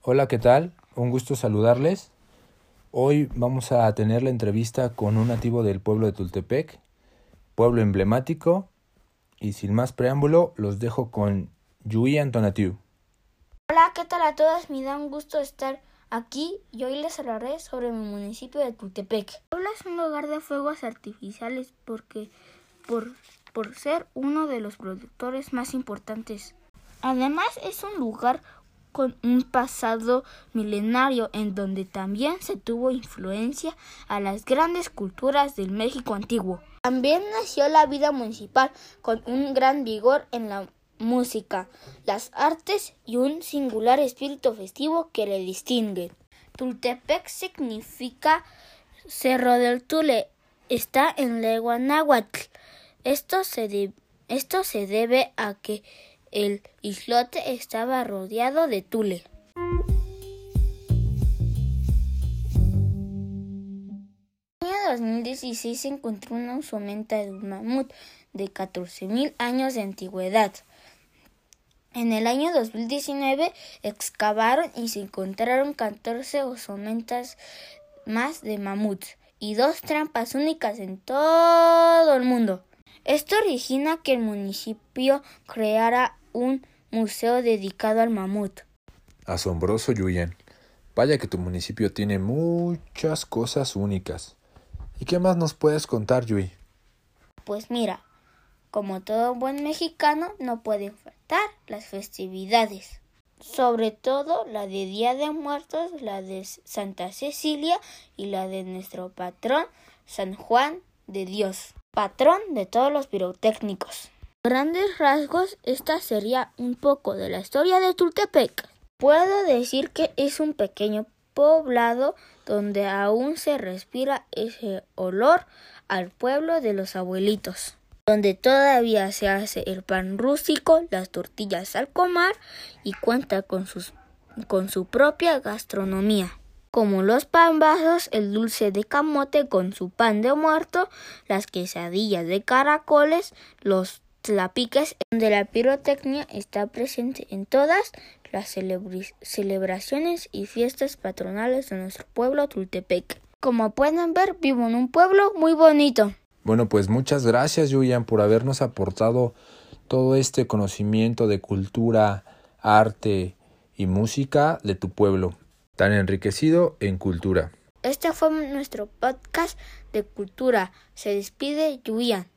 Hola, ¿qué tal? Un gusto saludarles. Hoy vamos a tener la entrevista con un nativo del pueblo de Tultepec, pueblo emblemático, y sin más preámbulo, los dejo con Yui Antonatiu. Hola, ¿qué tal a todos? Me da un gusto estar aquí y hoy les hablaré sobre mi municipio de Tultepec. El pueblo es un lugar de fuegos artificiales porque por, por ser uno de los productores más importantes. Además es un lugar con un pasado milenario en donde también se tuvo influencia a las grandes culturas del México antiguo. También nació la vida municipal con un gran vigor en la música, las artes y un singular espíritu festivo que le distingue. Tultepec significa Cerro del Tule. Está en lengua náhuatl. Esto se, esto se debe a que el islote estaba rodeado de tule. En el año 2016 se encontró una osomenta de un mamut de 14.000 años de antigüedad. En el año 2019 excavaron y se encontraron 14 osomentas más de mamuts y dos trampas únicas en todo el mundo. Esto origina que el municipio creara un museo dedicado al mamut. Asombroso, Yuyan. Vaya que tu municipio tiene muchas cosas únicas. ¿Y qué más nos puedes contar, Yui? Pues mira, como todo buen mexicano, no pueden faltar las festividades. Sobre todo la de Día de Muertos, la de Santa Cecilia y la de nuestro patrón San Juan de Dios patrón de todos los pirotécnicos. Grandes rasgos, esta sería un poco de la historia de Tultepec. Puedo decir que es un pequeño poblado donde aún se respira ese olor al pueblo de los abuelitos, donde todavía se hace el pan rústico, las tortillas al comar y cuenta con, su propia gastronomía como los pambazos, el dulce de camote con su pan de muerto, las quesadillas de caracoles, los tlapiques, donde la pirotecnia está presente en todas las celebraciones y fiestas patronales de nuestro pueblo Tultepec. Como pueden ver, vivo en un pueblo muy bonito. Bueno, pues muchas gracias, Julian, por habernos aportado todo este conocimiento de cultura, arte y música de tu pueblo tan enriquecido en cultura. Este fue nuestro podcast de cultura. Se despide Yuyan.